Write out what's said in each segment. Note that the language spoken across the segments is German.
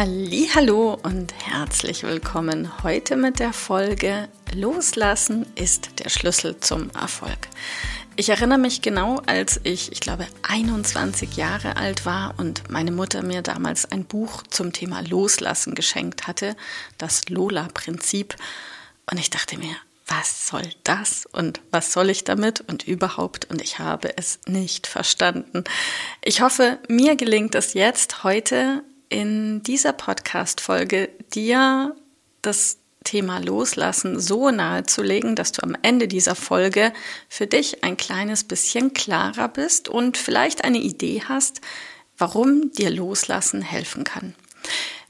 Hallo und herzlich willkommen heute mit der Folge Loslassen ist der Schlüssel zum Erfolg. Ich erinnere mich genau, als ich, ich glaube, 21 Jahre alt war und meine Mutter mir damals ein Buch zum Thema Loslassen geschenkt hatte, das Lola-Prinzip. Und ich dachte mir, was soll das und was soll ich damit und überhaupt und ich habe es nicht verstanden. Ich hoffe, mir gelingt es jetzt heute in dieser Podcast-Folge dir das Thema Loslassen so nahe zu legen, dass du am Ende dieser Folge für dich ein kleines bisschen klarer bist und vielleicht eine Idee hast, warum dir Loslassen helfen kann.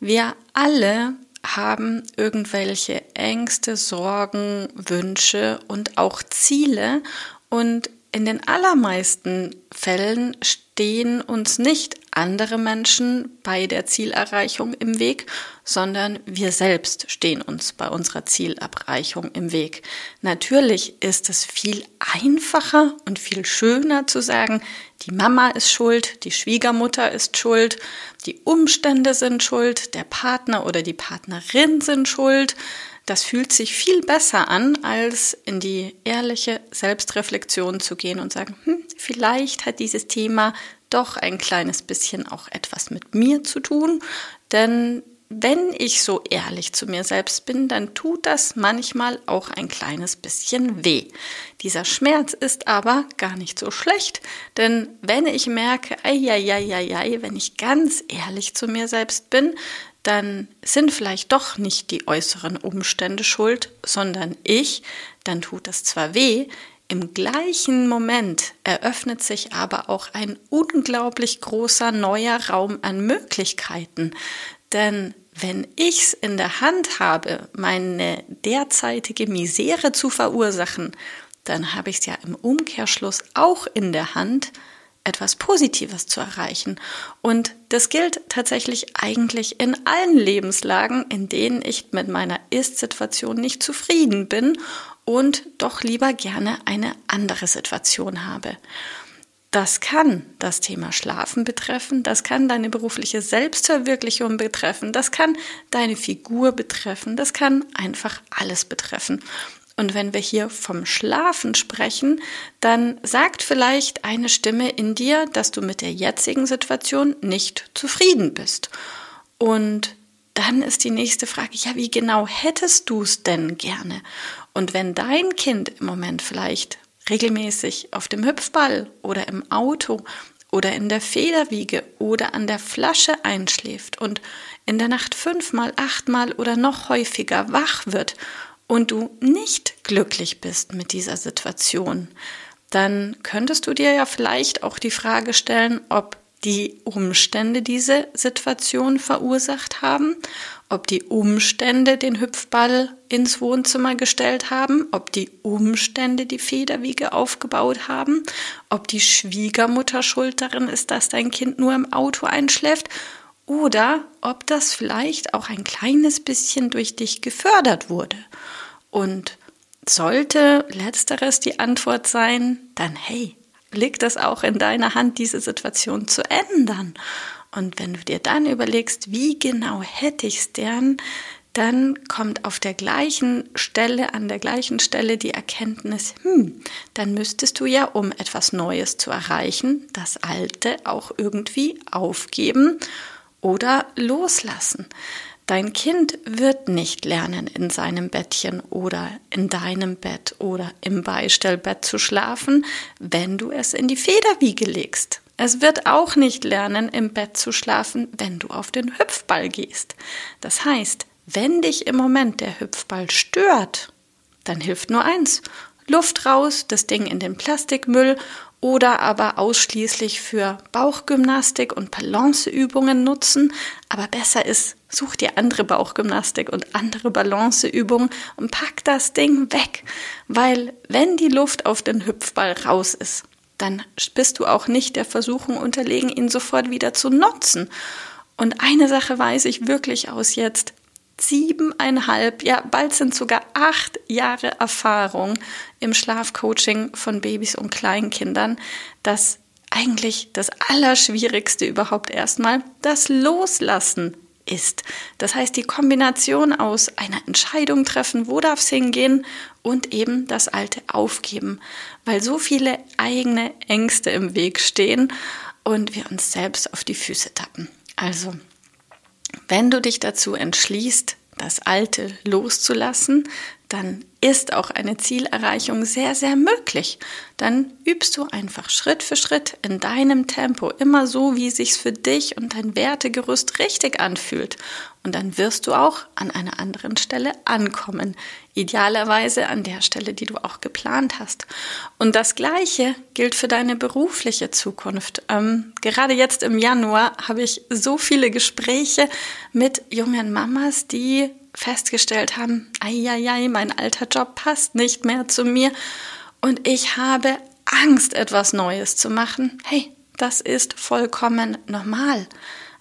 Wir alle haben irgendwelche Ängste, Sorgen, Wünsche und auch Ziele und in den allermeisten Fällen stehen uns nicht andere Menschen bei der Zielerreichung im Weg, sondern wir selbst stehen uns bei unserer Zielerreichung im Weg. Natürlich ist es viel einfacher und viel schöner zu sagen, die Mama ist schuld, die Schwiegermutter ist schuld, die Umstände sind schuld, der Partner oder die Partnerin sind schuld, das fühlt sich viel besser an, als in die ehrliche Selbstreflexion zu gehen und sagen, hm, vielleicht hat dieses Thema doch ein kleines bisschen auch etwas mit mir zu tun, denn wenn ich so ehrlich zu mir selbst bin, dann tut das manchmal auch ein kleines bisschen weh. Dieser Schmerz ist aber gar nicht so schlecht, denn wenn ich merke, ei, wenn ich ganz ehrlich zu mir selbst bin, dann sind vielleicht doch nicht die äußeren Umstände schuld, sondern ich, dann tut das zwar weh, im gleichen Moment eröffnet sich aber auch ein unglaublich großer neuer Raum an Möglichkeiten. Denn wenn ich's in der Hand habe, meine derzeitige Misere zu verursachen, dann habe ich es ja im Umkehrschluss auch in der Hand, etwas Positives zu erreichen. Und das gilt tatsächlich eigentlich in allen Lebenslagen, in denen ich mit meiner Ist-Situation nicht zufrieden bin und doch lieber gerne eine andere Situation habe. Das kann das Thema Schlafen betreffen, das kann deine berufliche Selbstverwirklichung betreffen, das kann deine Figur betreffen, das kann einfach alles betreffen. Und wenn wir hier vom Schlafen sprechen, dann sagt vielleicht eine Stimme in dir, dass du mit der jetzigen Situation nicht zufrieden bist. Und dann ist die nächste Frage, ja, wie genau hättest du es denn gerne? Und wenn dein Kind im Moment vielleicht regelmäßig auf dem Hüpfball oder im Auto oder in der Federwiege oder an der Flasche einschläft und in der Nacht fünfmal, achtmal oder noch häufiger wach wird und du nicht glücklich bist mit dieser Situation, dann könntest du dir ja vielleicht auch die Frage stellen, ob die Umstände diese Situation verursacht haben, ob die Umstände den Hüpfball ins Wohnzimmer gestellt haben, ob die Umstände die Federwiege aufgebaut haben, ob die Schwiegermutter schuld darin ist, dass dein Kind nur im Auto einschläft oder ob das vielleicht auch ein kleines bisschen durch dich gefördert wurde. Und sollte letzteres die Antwort sein, dann hey, liegt es auch in deiner Hand, diese Situation zu ändern. Und wenn du dir dann überlegst, wie genau hätte ich es denn, dann kommt auf der gleichen Stelle, an der gleichen Stelle die Erkenntnis, hm, dann müsstest du ja, um etwas Neues zu erreichen, das Alte auch irgendwie aufgeben oder loslassen. Dein Kind wird nicht lernen, in seinem Bettchen oder in deinem Bett oder im Beistellbett zu schlafen, wenn du es in die Federwiege legst. Es wird auch nicht lernen, im Bett zu schlafen, wenn du auf den Hüpfball gehst. Das heißt, wenn dich im Moment der Hüpfball stört, dann hilft nur eins. Luft raus, das Ding in den Plastikmüll oder aber ausschließlich für Bauchgymnastik und Balanceübungen nutzen. Aber besser ist, such dir andere Bauchgymnastik und andere Balanceübungen und pack das Ding weg. Weil wenn die Luft auf den Hüpfball raus ist, dann bist du auch nicht der Versuchung unterlegen, ihn sofort wieder zu nutzen. Und eine Sache weiß ich wirklich aus jetzt siebeneinhalb, ja, bald sind sogar acht Jahre Erfahrung im Schlafcoaching von Babys und Kleinkindern, dass eigentlich das Allerschwierigste überhaupt erstmal das Loslassen ist. Das heißt, die Kombination aus einer Entscheidung treffen, wo darf es hingehen und eben das Alte aufgeben, weil so viele eigene Ängste im Weg stehen und wir uns selbst auf die Füße tappen. Also wenn du dich dazu entschließt, das Alte loszulassen, dann ist auch eine Zielerreichung sehr, sehr möglich. Dann übst du einfach Schritt für Schritt in deinem Tempo, immer so, wie sich's für dich und dein Wertegerüst richtig anfühlt. Und dann wirst du auch an einer anderen Stelle ankommen. Idealerweise an der Stelle, die du auch geplant hast. Und das Gleiche gilt für deine berufliche Zukunft. Ähm, gerade jetzt im Januar habe ich so viele Gespräche mit jungen Mamas, die festgestellt haben, ei, mein alter Job passt nicht mehr zu mir und ich habe Angst, etwas Neues zu machen. Hey, das ist vollkommen normal.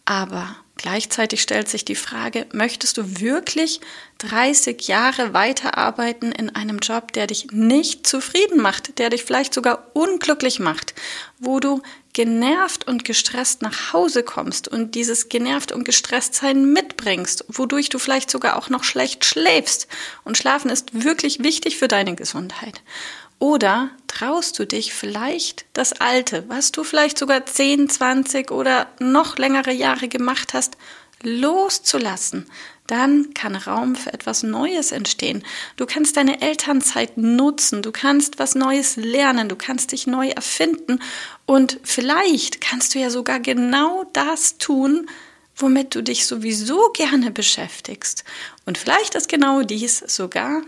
Aber gleichzeitig stellt sich die Frage, möchtest du wirklich 30 Jahre weiterarbeiten in einem Job, der dich nicht zufrieden macht, der dich vielleicht sogar unglücklich macht, wo du genervt und gestresst nach Hause kommst und dieses genervt und gestresst sein mitbringst, wodurch du vielleicht sogar auch noch schlecht schläfst. Und Schlafen ist wirklich wichtig für deine Gesundheit. Oder traust du dich vielleicht das Alte, was du vielleicht sogar 10, 20 oder noch längere Jahre gemacht hast, loszulassen, dann kann Raum für etwas Neues entstehen. Du kannst deine Elternzeit nutzen, du kannst was Neues lernen, du kannst dich neu erfinden und vielleicht kannst du ja sogar genau das tun, womit du dich sowieso gerne beschäftigst. Und vielleicht ist genau dies sogar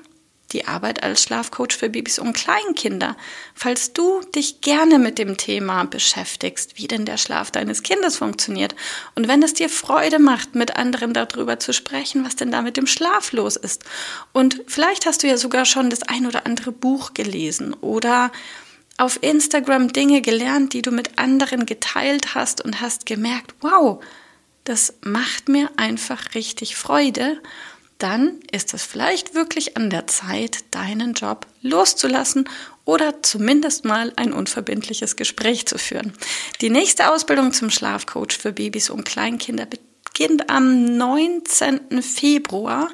die Arbeit als Schlafcoach für Babys und Kleinkinder. Falls du dich gerne mit dem Thema beschäftigst, wie denn der Schlaf deines Kindes funktioniert und wenn es dir Freude macht, mit anderen darüber zu sprechen, was denn da mit dem Schlaf los ist. Und vielleicht hast du ja sogar schon das ein oder andere Buch gelesen oder auf Instagram Dinge gelernt, die du mit anderen geteilt hast und hast gemerkt, wow, das macht mir einfach richtig Freude dann ist es vielleicht wirklich an der Zeit, deinen Job loszulassen oder zumindest mal ein unverbindliches Gespräch zu führen. Die nächste Ausbildung zum Schlafcoach für Babys und Kleinkinder beginnt am 19. Februar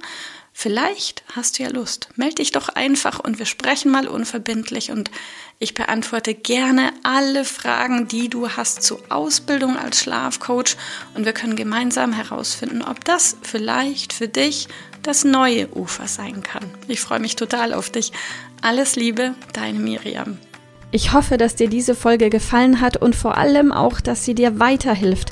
Vielleicht hast du ja Lust. Meld dich doch einfach und wir sprechen mal unverbindlich und ich beantworte gerne alle Fragen, die du hast zur Ausbildung als Schlafcoach und wir können gemeinsam herausfinden, ob das vielleicht für dich das neue Ufer sein kann. Ich freue mich total auf dich. Alles Liebe, deine Miriam. Ich hoffe, dass dir diese Folge gefallen hat und vor allem auch, dass sie dir weiterhilft.